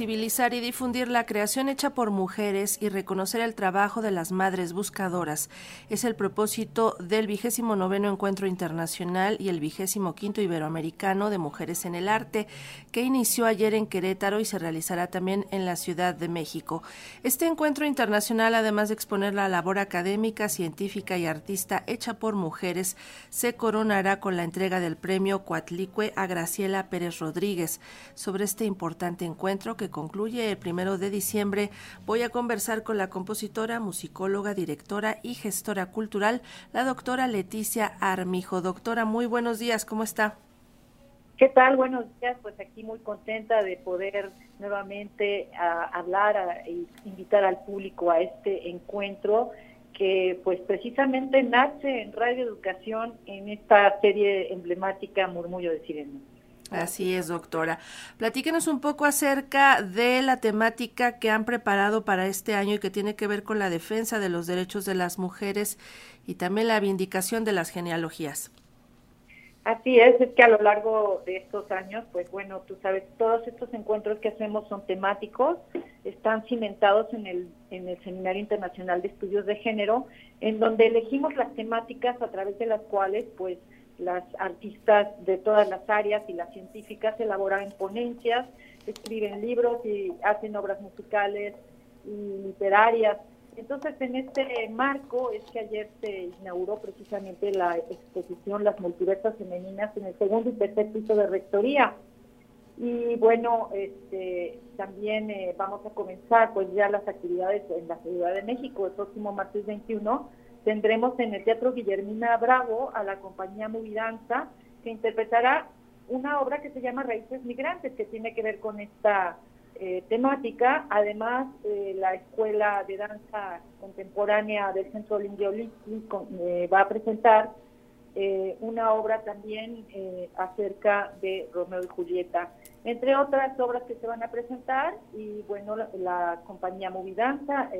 Visibilizar y difundir la creación hecha por mujeres y reconocer el trabajo de las madres buscadoras es el propósito del vigésimo noveno Encuentro Internacional y el vigésimo quinto Iberoamericano de Mujeres en el Arte, que inició ayer en Querétaro y se realizará también en la Ciudad de México. Este encuentro internacional, además de exponer la labor académica, científica y artista hecha por mujeres, se coronará con la entrega del premio Coatlicue a Graciela Pérez Rodríguez. Sobre este importante encuentro, que concluye el primero de diciembre, voy a conversar con la compositora, musicóloga, directora y gestora cultural, la doctora Leticia Armijo. Doctora, muy buenos días, ¿cómo está? ¿Qué tal? Buenos días, pues aquí muy contenta de poder nuevamente hablar e invitar al público a este encuentro que pues precisamente nace en Radio Educación en esta serie emblemática Murmullo de Sirena. Así es, doctora. Platíquenos un poco acerca de la temática que han preparado para este año y que tiene que ver con la defensa de los derechos de las mujeres y también la vindicación de las genealogías. Así es, es que a lo largo de estos años, pues bueno, tú sabes, todos estos encuentros que hacemos son temáticos, están cimentados en el, en el Seminario Internacional de Estudios de Género, en donde elegimos las temáticas a través de las cuales, pues, las artistas de todas las áreas y las científicas elaboran ponencias, escriben libros y hacen obras musicales y literarias. Entonces, en este marco es que ayer se inauguró precisamente la exposición Las Multiversas Femeninas en el segundo y tercer piso de Rectoría. Y bueno, este, también eh, vamos a comenzar pues ya las actividades en la Ciudad de México el próximo martes 21 tendremos en el Teatro Guillermina Bravo a la compañía Movidanza, que interpretará una obra que se llama Raíces Migrantes, que tiene que ver con esta eh, temática. Además, eh, la Escuela de Danza Contemporánea del Centro Lindiolí eh, va a presentar una obra también acerca de Romeo y Julieta, entre otras obras que se van a presentar. Y bueno, la, la compañía Movidanza,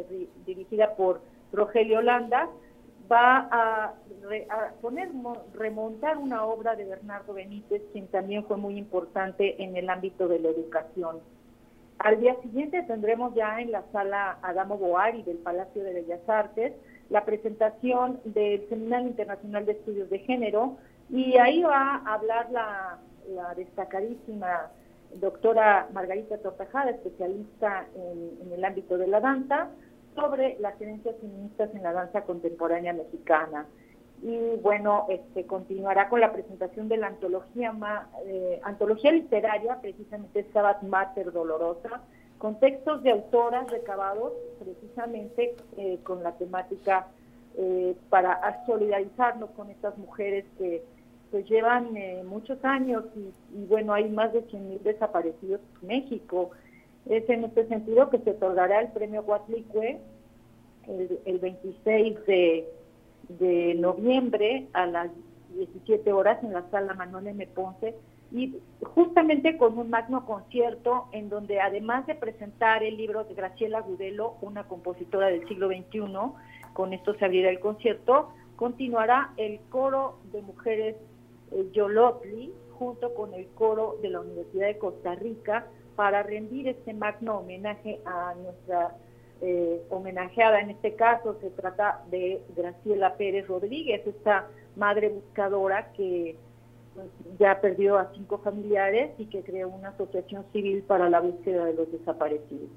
dirigida por Rogelio Holanda, va a, poner, remontar una obra de Bernardo Benítez, quien también fue muy importante en el ámbito de la educación. Al día siguiente tendremos ya en la sala Adamo Boari del Palacio de Bellas Artes la presentación del Seminario Internacional de Estudios de Género y ahí va a hablar la, destacadísima doctora Margarita Tortajada, especialista en el ámbito de la danza, sobre las creencias feministas en la danza contemporánea mexicana. Y bueno, este continuará con la presentación de la antología, eh, antología literaria, precisamente Sabbath Mater Dolorosa, con textos de autoras recabados precisamente eh, con la temática eh, para solidarizarnos con estas mujeres que pues llevan muchos años y, bueno, hay más de 100.000 desaparecidos en México. Es en este sentido que se otorgará el premio Guatlicue el, 26 de, noviembre a las 17 horas en la sala Manuel M. Ponce y justamente con un magno concierto en donde además de presentar el libro de Graciela Gudelo, una compositora del siglo XXI, con esto se abrirá el concierto, continuará el coro de mujeres eh, Yolotli junto con el coro de la Universidad de Costa Rica para rendir este magno homenaje a nuestra eh, homenajeada. En este caso se trata de Graciela Pérez Rodríguez, esta madre buscadora que pues, ya perdió a cinco familiares y que creó una asociación civil para la búsqueda de los desaparecidos.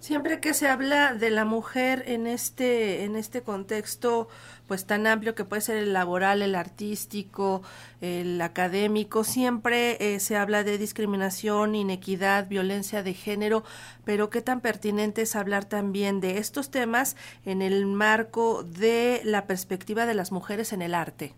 Siempre que se habla de la mujer en este en este contexto pues tan amplio que puede ser el laboral, el artístico, el académico, siempre eh, se habla de discriminación, inequidad, violencia de género, pero qué tan pertinente es hablar también de estos temas en el marco de la perspectiva de las mujeres en el arte.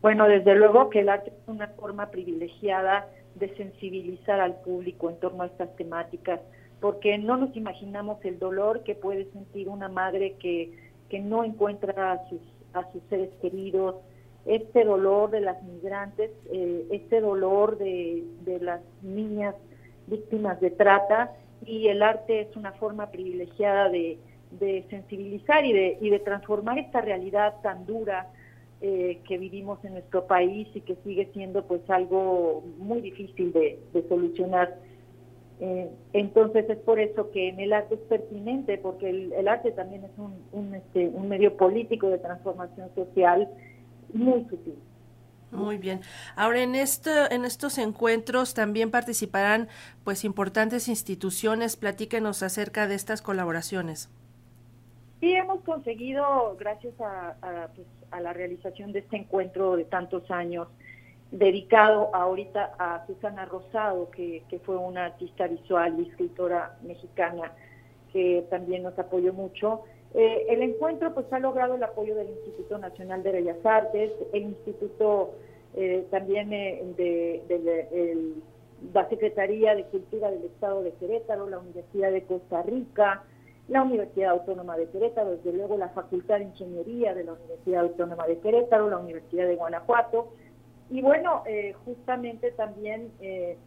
Bueno, desde luego que el arte es una forma privilegiada de sensibilizar al público en torno a estas temáticas porque no nos imaginamos el dolor que puede sentir una madre que, que no encuentra a sus, a sus seres queridos, este dolor de las migrantes, eh, este dolor de, de las niñas víctimas de trata y el arte es una forma privilegiada de, de sensibilizar y de, y de transformar esta realidad tan dura eh, que vivimos en nuestro país y que sigue siendo pues algo muy difícil de, de solucionar Eh, entonces es por eso que en el arte es pertinente, porque el, arte también es un, este, un medio político de transformación social muy sutil. Muy bien. Ahora en esto, en estos encuentros también participarán pues importantes instituciones. Platíquenos acerca de estas colaboraciones. Sí, hemos conseguido, gracias a, pues, a la realización de este encuentro de tantos años, dedicado ahorita a Susana Rosado, que, fue una artista visual y escritora mexicana que también nos apoyó mucho. Eh, el encuentro pues ha logrado el apoyo del Instituto Nacional de Bellas Artes, el Instituto eh, también eh, de, la Secretaría de Cultura del Estado de Querétaro, la Universidad de Costa Rica, la Universidad Autónoma de Querétaro, desde luego la Facultad de Ingeniería de la Universidad Autónoma de Querétaro, la Universidad de Guanajuato, y bueno, justamente también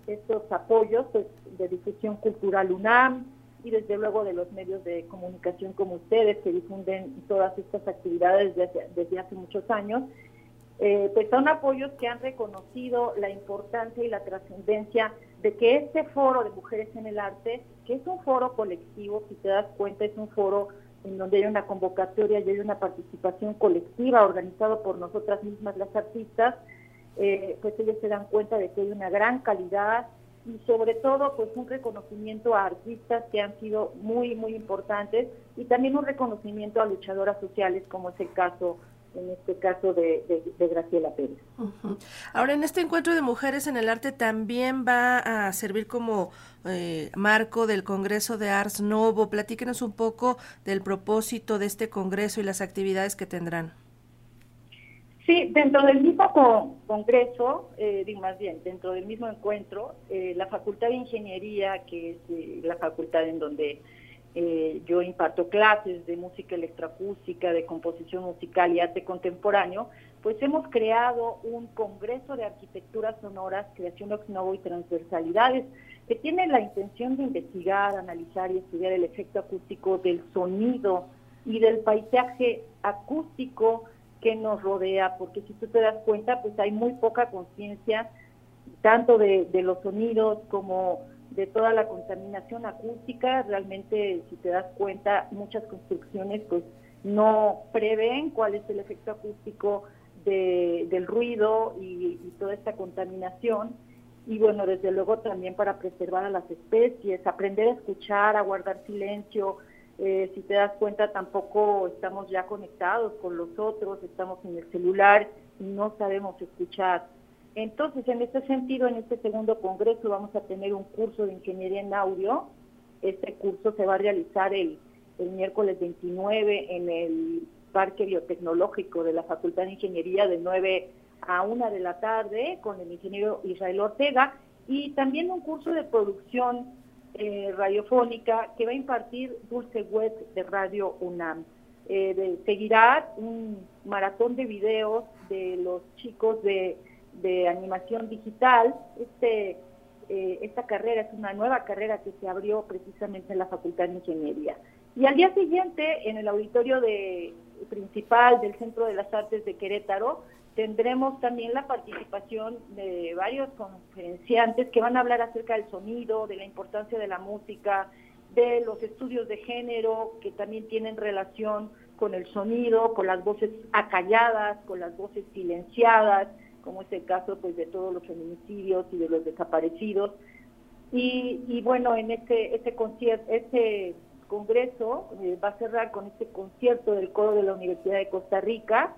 estos apoyos pues, de difusión cultural UNAM, y desde luego de los medios de comunicación como ustedes que difunden todas estas actividades desde hace, muchos años, eh, pues son apoyos que han reconocido la importancia y la trascendencia de que este foro de mujeres en el arte, que es un foro colectivo, si te das cuenta, es un foro en donde hay una convocatoria y hay una participación colectiva organizado por nosotras mismas las artistas, eh, pues ellos se dan cuenta de que hay una gran calidad, y sobre todo pues un reconocimiento a artistas que han sido muy muy importantes y también un reconocimiento a luchadoras sociales como es el caso en este caso de, Graciela Pérez. Ahora, en este encuentro de mujeres en el arte también va a servir como eh, marco del Congreso de Ars Novo. Platíquenos un poco del propósito de este Congreso y las actividades que tendrán. Sí, dentro del mismo congreso, eh, más bien, dentro del mismo encuentro, eh, la Facultad de Ingeniería, que es eh, la facultad en donde eh, yo imparto clases de música electroacústica, de composición musical y arte contemporáneo, pues hemos creado un congreso de arquitecturas sonoras, creación ex novo y transversalidades, que tiene la intención de investigar, analizar y estudiar el efecto acústico del sonido y del paisaje acústico que nos rodea, porque si tú te das cuenta, pues hay muy poca conciencia tanto de, los sonidos como de toda la contaminación acústica. Realmente, si te das cuenta, muchas construcciones pues no prevén cuál es el efecto acústico del ruido y, y toda esta contaminación. Y bueno, desde luego también para preservar a las especies, aprender a escuchar, a guardar silencio, eh, si te das cuenta, tampoco estamos ya conectados con los otros, estamos en el celular y no sabemos escuchar. Entonces, en este sentido, en este segundo congreso vamos a tener un curso de ingeniería en audio. Este curso se va a realizar el, el miércoles 29 en el Parque Biotecnológico de la Facultad de Ingeniería de 9 a 1 de la tarde con el ingeniero Israel Ortega y también un curso de producción eh, radiofónica que va a impartir Dulce Web de Radio UNAM. Eh, seguirá un maratón de videos de los chicos de, animación digital. Este, eh, esta carrera es una nueva carrera que se abrió precisamente en la Facultad de Ingeniería. Y al día siguiente, en el auditorio de, principal del Centro de las Artes de Querétaro, Tendremos también la participación de varios conferenciantes que van a hablar acerca del sonido, de la importancia de la música, de los estudios de género que también tienen relación con el sonido, con las voces acalladas, con las voces silenciadas, como es el caso pues de todos los feminicidios y de los desaparecidos. Y, bueno, en este, este concierto, este congreso eh, va a cerrar con este concierto del coro de la Universidad de Costa Rica,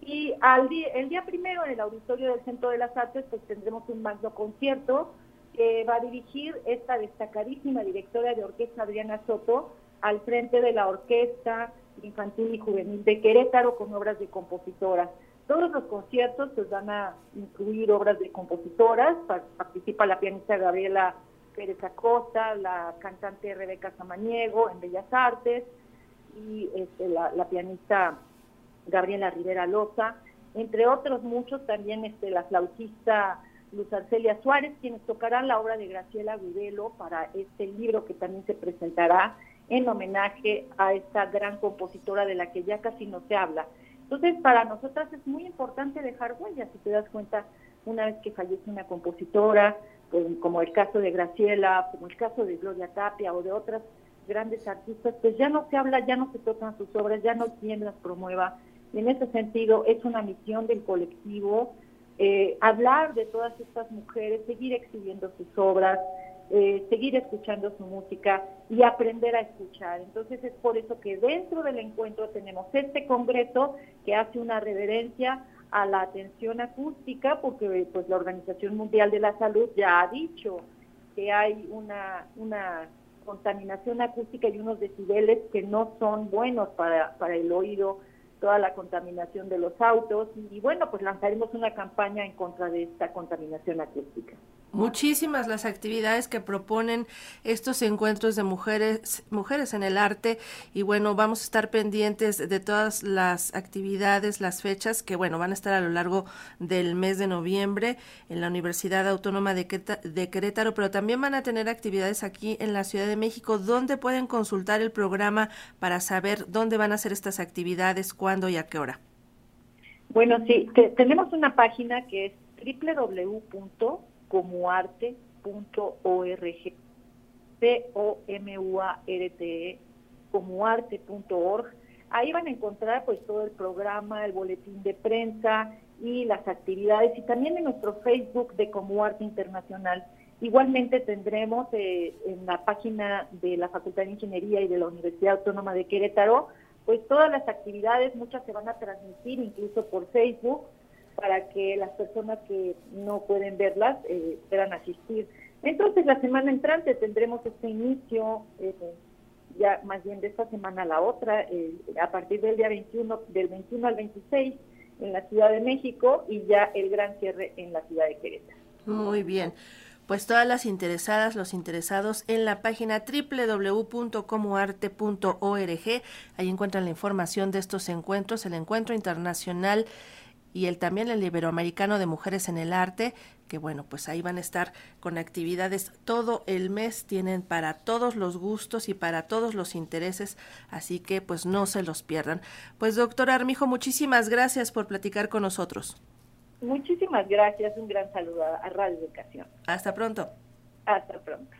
y al día, el día primero en el auditorio del Centro de las Artes pues tendremos un magno concierto que va a dirigir esta destacadísima directora de orquesta Adriana Soto al frente de la Orquesta Infantil y Juvenil de Querétaro con obras de compositoras. Todos los conciertos pues van a incluir obras de compositoras, participa la pianista Gabriela Pérez Acosta, la cantante Rebeca Samaniego en Bellas Artes y este, la, la pianista Gabriela Rivera Loza, entre otros muchos, también este, la flautista Luz Arcelia Suárez, quienes tocarán la obra de Graciela Gudelo para este libro que también se presentará en homenaje a esta gran compositora de la que ya casi no se habla. Entonces, para nosotras es muy importante dejar huellas, si te das cuenta, una vez que fallece una compositora, pues, como el caso de Graciela, como el caso de Gloria Tapia o de otras grandes artistas, pues ya no se habla, ya no se tocan sus obras, ya no quien las promueva. Y en ese sentido es una misión del colectivo eh, hablar de todas estas mujeres, seguir exhibiendo sus obras, eh, seguir escuchando su música y aprender a escuchar. Entonces es por eso que dentro del encuentro tenemos este congreso que hace una reverencia a la atención acústica, porque pues la Organización Mundial de la Salud ya ha dicho que hay una, una contaminación acústica y unos decibeles que no son buenos para, para el oído toda la contaminación de los autos y bueno, pues lanzaremos una campaña en contra de esta contaminación acústica. Muchísimas las actividades que proponen estos encuentros de mujeres, mujeres en el arte y bueno, vamos a estar pendientes de todas las actividades, las fechas que bueno, van a estar a lo largo del mes de noviembre en la Universidad Autónoma de, Querétaro, pero también van a tener actividades aquí en la Ciudad de México donde pueden consultar el programa para saber dónde van a ser estas actividades, cuándo y a qué hora. Bueno, sí, tenemos una página que es www comuarte.org, C-O-M-U-A-R-T-E, comuarte.org. Ahí van a encontrar pues todo el programa, el boletín de prensa y las actividades y también en nuestro Facebook de Comuarte Internacional. Igualmente tendremos eh, en la página de la Facultad de Ingeniería y de la Universidad Autónoma de Querétaro, pues todas las actividades, muchas se van a transmitir incluso por Facebook para que las personas que no pueden verlas eh, puedan asistir. Entonces, la semana entrante tendremos este inicio, eh, ya más bien de esta semana a la otra, eh, a partir del día 21, del 21 al 26 en la Ciudad de México y ya el gran cierre en la Ciudad de Querétaro. Muy bien. Pues todas las interesadas, los interesados en la página www.comoarte.org, ahí encuentran la información de estos encuentros, el encuentro internacional y el también el Iberoamericano de Mujeres en el Arte, que bueno, pues ahí van a estar con actividades todo el mes, tienen para todos los gustos y para todos los intereses, así que pues no se los pierdan. Pues doctor Armijo, muchísimas gracias por platicar con nosotros. Muchísimas gracias, un gran saludo a Radio Educación. Hasta pronto. Hasta pronto.